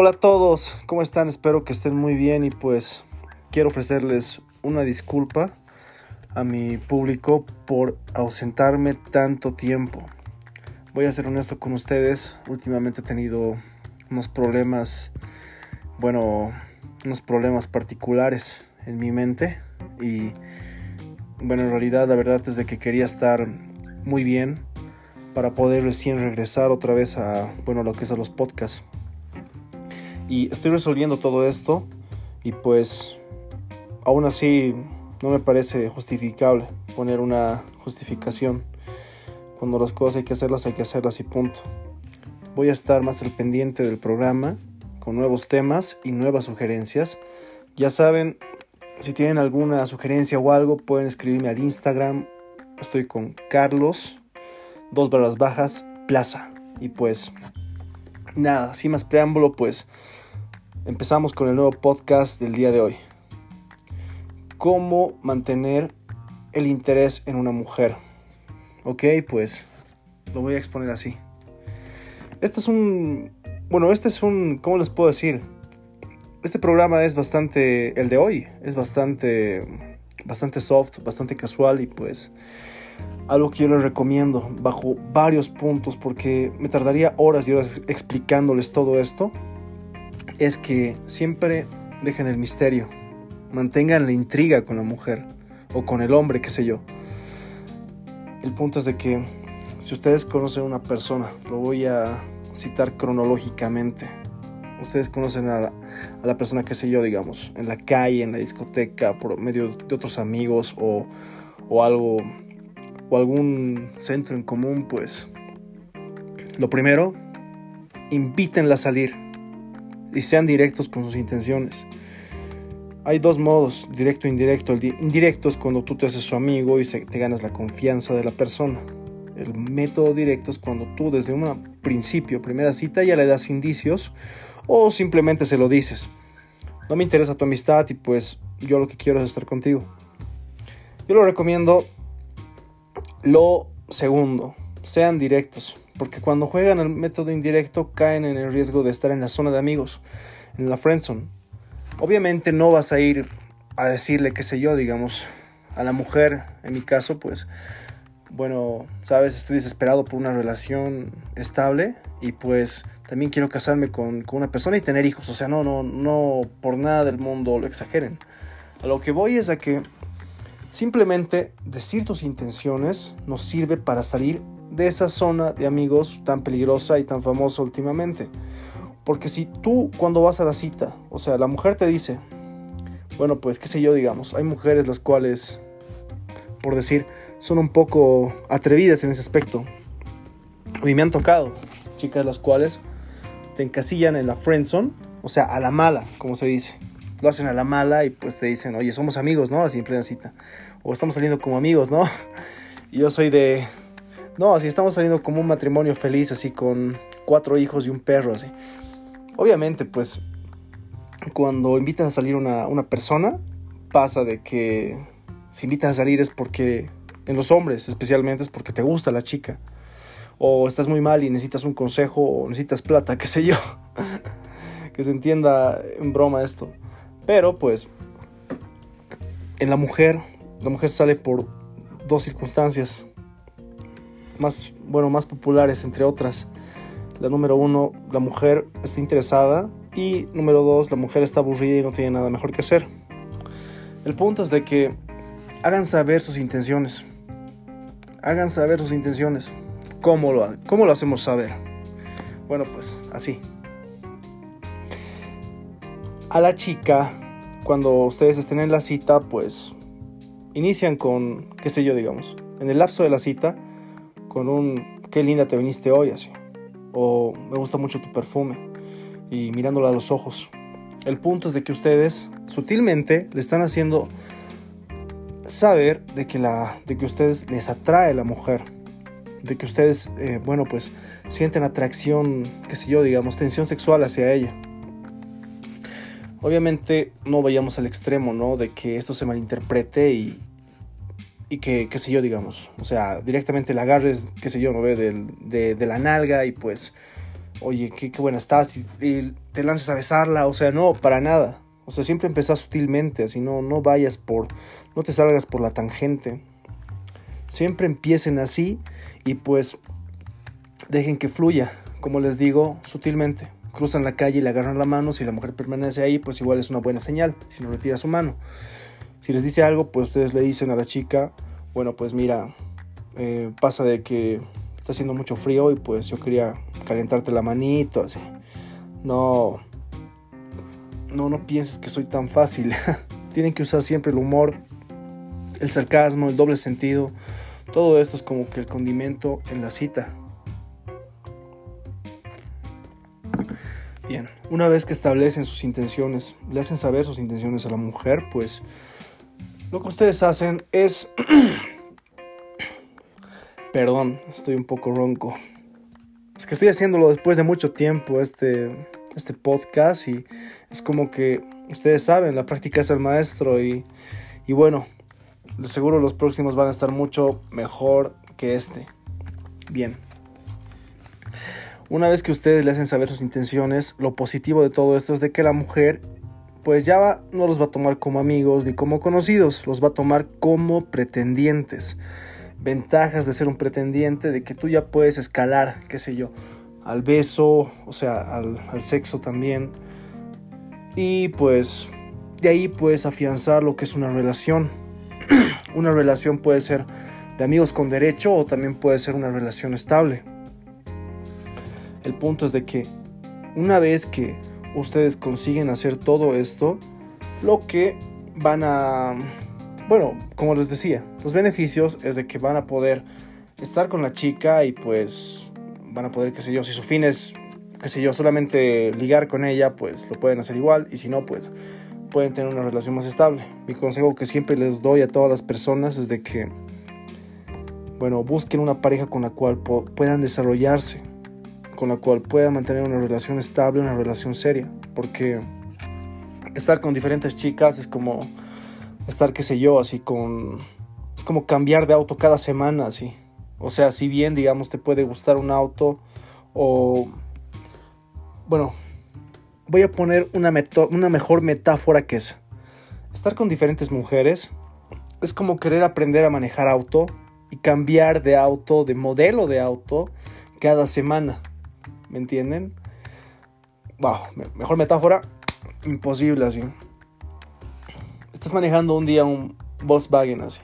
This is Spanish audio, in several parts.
Hola a todos, ¿cómo están? Espero que estén muy bien y pues quiero ofrecerles una disculpa a mi público por ausentarme tanto tiempo. Voy a ser honesto con ustedes, últimamente he tenido unos problemas, bueno, unos problemas particulares en mi mente y bueno, en realidad la verdad es de que quería estar muy bien para poder recién regresar otra vez a, bueno, lo que es a los podcasts. Y estoy resolviendo todo esto y pues aún así no me parece justificable poner una justificación. Cuando las cosas hay que hacerlas, hay que hacerlas y punto. Voy a estar más al pendiente del programa con nuevos temas y nuevas sugerencias. Ya saben, si tienen alguna sugerencia o algo, pueden escribirme al Instagram. Estoy con Carlos, dos barras bajas, Plaza. Y pues, nada, sin más preámbulo, pues empezamos con el nuevo podcast del día de hoy. ¿Cómo mantener el interés en una mujer? Ok, pues lo voy a exponer así. Este es un... Bueno, este es un... ¿Cómo les puedo decir? Este programa es bastante... El de hoy es bastante... Bastante soft, bastante casual y pues... Algo que yo les recomiendo bajo varios puntos porque me tardaría horas y horas explicándoles todo esto es que siempre dejen el misterio, mantengan la intriga con la mujer o con el hombre, qué sé yo. El punto es de que si ustedes conocen a una persona, lo voy a citar cronológicamente. Ustedes conocen a la, persona, qué sé yo, digamos, en la calle, en la discoteca, por medio de otros amigos o, o algo, o algún centro en común, pues lo primero, invítenla a salir y sean directos con sus intenciones. Hay dos modos, directo e indirecto. El indirecto es cuando tú te haces su amigo y te ganas la confianza de la persona. El método directo es cuando tú desde un principio, primera cita, ya le das indicios o simplemente se lo dices. No me interesa tu amistad y pues yo lo que quiero es estar contigo. Yo lo recomiendo lo segundo, sean directos, porque cuando juegan el método indirecto caen en el riesgo de estar en la zona de amigos, en la friendzone. Obviamente no vas a ir a decirle, qué sé yo, digamos, a la mujer, en mi caso, pues, bueno, sabes, estoy desesperado por una relación estable y pues también quiero casarme con, con, una persona y tener hijos. O sea, no, no, no por nada del mundo lo exageren. A lo que voy es a que simplemente decir tus intenciones nos sirve para salir de esa zona de amigos tan peligrosa y tan famosa últimamente. Porque si tú cuando vas a la cita, o sea, la mujer te dice, bueno, pues qué sé yo, digamos, hay mujeres las cuales, por decir, son un poco atrevidas en ese aspecto. Y me han tocado chicas las cuales te encasillan en la friendzone, o sea, a la mala, como se dice. Lo hacen a la mala y pues te dicen, oye, somos amigos, ¿no? Así en plena cita. O estamos saliendo como amigos, ¿no? Y yo soy de, no, así estamos saliendo como un matrimonio feliz, así con cuatro hijos y un perro, así. Obviamente, pues, cuando invitas a salir una, una persona, pasa de que si invitas a salir es porque, en los hombres especialmente, es porque te gusta la chica. O estás muy mal y necesitas un consejo o necesitas plata, qué sé yo. que se entienda en broma esto. Pero, pues, en la mujer, la mujer sale por dos circunstancias más, bueno, más populares, entre otras. La número uno, la mujer está interesada. Y número dos, la mujer está aburrida y no tiene nada mejor que hacer. El punto es de que hagan saber sus intenciones. Hagan saber sus intenciones. ¿Cómo lo, cómo lo hacemos saber? Bueno, pues así. A la chica, cuando ustedes estén en la cita, pues inician con, qué sé yo, digamos. En el lapso de la cita, con un qué linda te viniste hoy así. O me gusta mucho tu perfume. Y mirándola a los ojos. El punto es de que ustedes sutilmente le están haciendo saber de que, la, de que ustedes les atrae la mujer. De que ustedes, eh, bueno, pues sienten atracción, qué sé yo, digamos, tensión sexual hacia ella. Obviamente no vayamos al extremo, ¿no? De que esto se malinterprete y, y que, qué sé yo, digamos, o sea, directamente la agarres, qué sé yo, ¿no ve? De, de, la nalga y pues, oye, qué, qué buena estás y, y, te lances a besarla, o sea, no, para nada. O sea, siempre empezás sutilmente, así no, no vayas por, no te salgas por la tangente. Siempre empiecen así y pues dejen que fluya, como les digo, sutilmente. Cruzan la calle y le agarran la mano, si la mujer permanece ahí, pues igual es una buena señal, si no retira su mano. Si les dice algo, pues ustedes le dicen a la chica, bueno, pues mira, eh, pasa de que está haciendo mucho frío y pues yo quería calentarte la manito, así. No, no, no pienses que soy tan fácil. Tienen que usar siempre el humor, el sarcasmo, el doble sentido. Todo esto es como que el condimento en la cita. Bien, una vez que establecen sus intenciones, le hacen saber sus intenciones a la mujer, pues lo que ustedes hacen es... Perdón, estoy un poco ronco. Es que estoy haciéndolo después de mucho tiempo este, este podcast y es como que ustedes saben, la práctica es el maestro y, y bueno, seguro los próximos van a estar mucho mejor que este. Bien. Una vez que ustedes le hacen saber sus intenciones, lo positivo de todo esto es de que la mujer pues ya no los va a tomar como amigos ni como conocidos, los va a tomar como pretendientes. Ventajas de ser un pretendiente, de que tú ya puedes escalar, qué sé yo, al beso, o sea, al, al sexo también. Y pues de ahí puedes afianzar lo que es una relación. una relación puede ser de amigos con derecho o también puede ser una relación estable. El punto es de que una vez que ustedes consiguen hacer todo esto, lo que van a, bueno, como les decía, los beneficios es de que van a poder estar con la chica y pues van a poder, qué sé yo, si su fin es, qué sé yo, solamente ligar con ella, pues lo pueden hacer igual y si no, pues pueden tener una relación más estable. Mi consejo que siempre les doy a todas las personas es de que, bueno, busquen una pareja con la cual puedan desarrollarse con la cual pueda mantener una relación estable, una relación seria. Porque estar con diferentes chicas es como estar, qué sé yo, así con... Es como cambiar de auto cada semana, así. O sea, si bien, digamos, te puede gustar un auto o... Bueno, voy a poner una, una mejor metáfora que esa. Estar con diferentes mujeres es como querer aprender a manejar auto y cambiar de auto, de modelo de auto, cada semana. ¿Me entienden? Wow, mejor metáfora, imposible así. Estás manejando un día un Volkswagen así.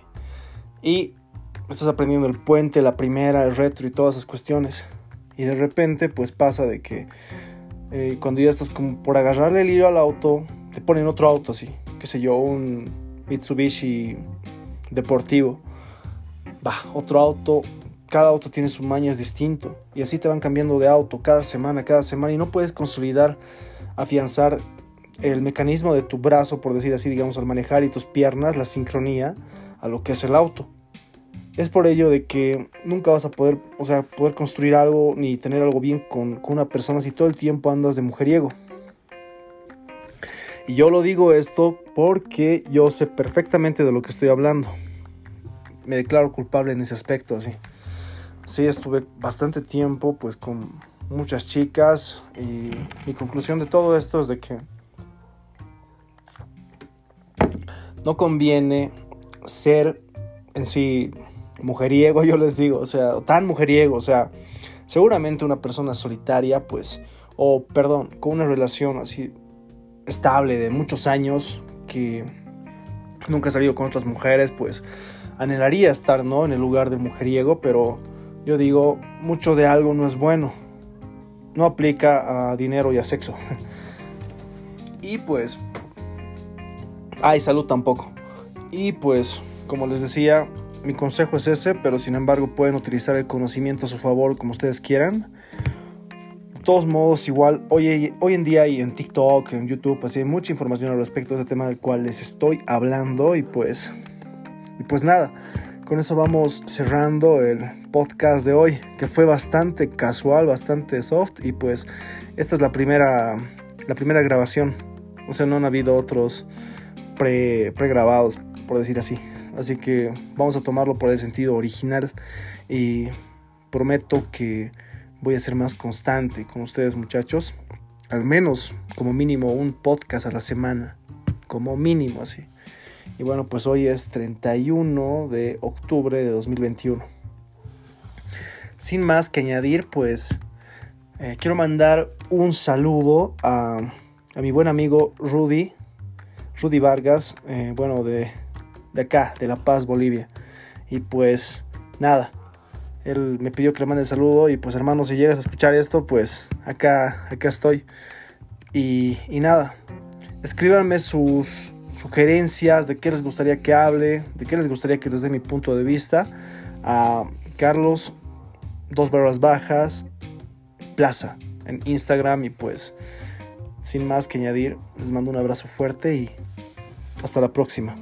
Y estás aprendiendo el puente, la primera, el retro y todas esas cuestiones. Y de repente pues pasa de que eh, cuando ya estás como por agarrarle el hilo al auto, te ponen otro auto así. Qué sé yo, un Mitsubishi deportivo. Va, otro auto cada auto tiene su mañas distinto y así te van cambiando de auto cada semana, cada semana y no puedes consolidar, afianzar el mecanismo de tu brazo, por decir así, digamos, al manejar y tus piernas, la sincronía a lo que es el auto. Es por ello de que nunca vas a poder, o sea, poder construir algo ni tener algo bien con, con una persona si todo el tiempo andas de mujeriego. Y yo lo digo esto porque yo sé perfectamente de lo que estoy hablando. Me declaro culpable en ese aspecto, así sí estuve bastante tiempo pues con muchas chicas y mi conclusión de todo esto es de que no conviene ser en sí mujeriego, yo les digo, o sea, tan mujeriego, o sea, seguramente una persona solitaria, pues, o perdón, con una relación así estable de muchos años que nunca ha salido con otras mujeres, pues anhelaría estar, ¿no? En el lugar del mujeriego, pero yo digo, mucho de algo no es bueno. No aplica a dinero y a sexo. y pues... Ay, salud tampoco. Y pues, como les decía, mi consejo es ese, pero sin embargo pueden utilizar el conocimiento a su favor como ustedes quieran. De todos modos, igual, hoy, hoy en día hay en TikTok, en YouTube, así hay mucha información al respecto de este tema del cual les estoy hablando y pues... Y pues nada, con eso vamos cerrando el podcast de hoy, que fue bastante casual, bastante soft y pues esta es la primera, la primera grabación. O sea, no han habido otros pre, pregrabados, por decir así. Así que vamos a tomarlo por el sentido original y prometo que voy a ser más constante con ustedes muchachos. al menos como mínimo un podcast a la semana, como mínimo así. Y bueno, pues hoy es 31 de octubre de 2021. Sin más que añadir, pues eh, quiero mandar un saludo a, a, mi buen amigo Rudy, Rudy Vargas, eh, bueno, de, de acá, de La Paz, Bolivia. Y pues nada, él me pidió que le mande el saludo y pues hermano, si llegas a escuchar esto, pues acá, acá estoy. Y, y nada, escríbanme sus sugerencias de qué les gustaría que hable, de qué les gustaría que les dé mi punto de vista a Carlos, dos barras bajas, Plaza en Instagram y pues sin más que añadir, les mando un abrazo fuerte y hasta la próxima.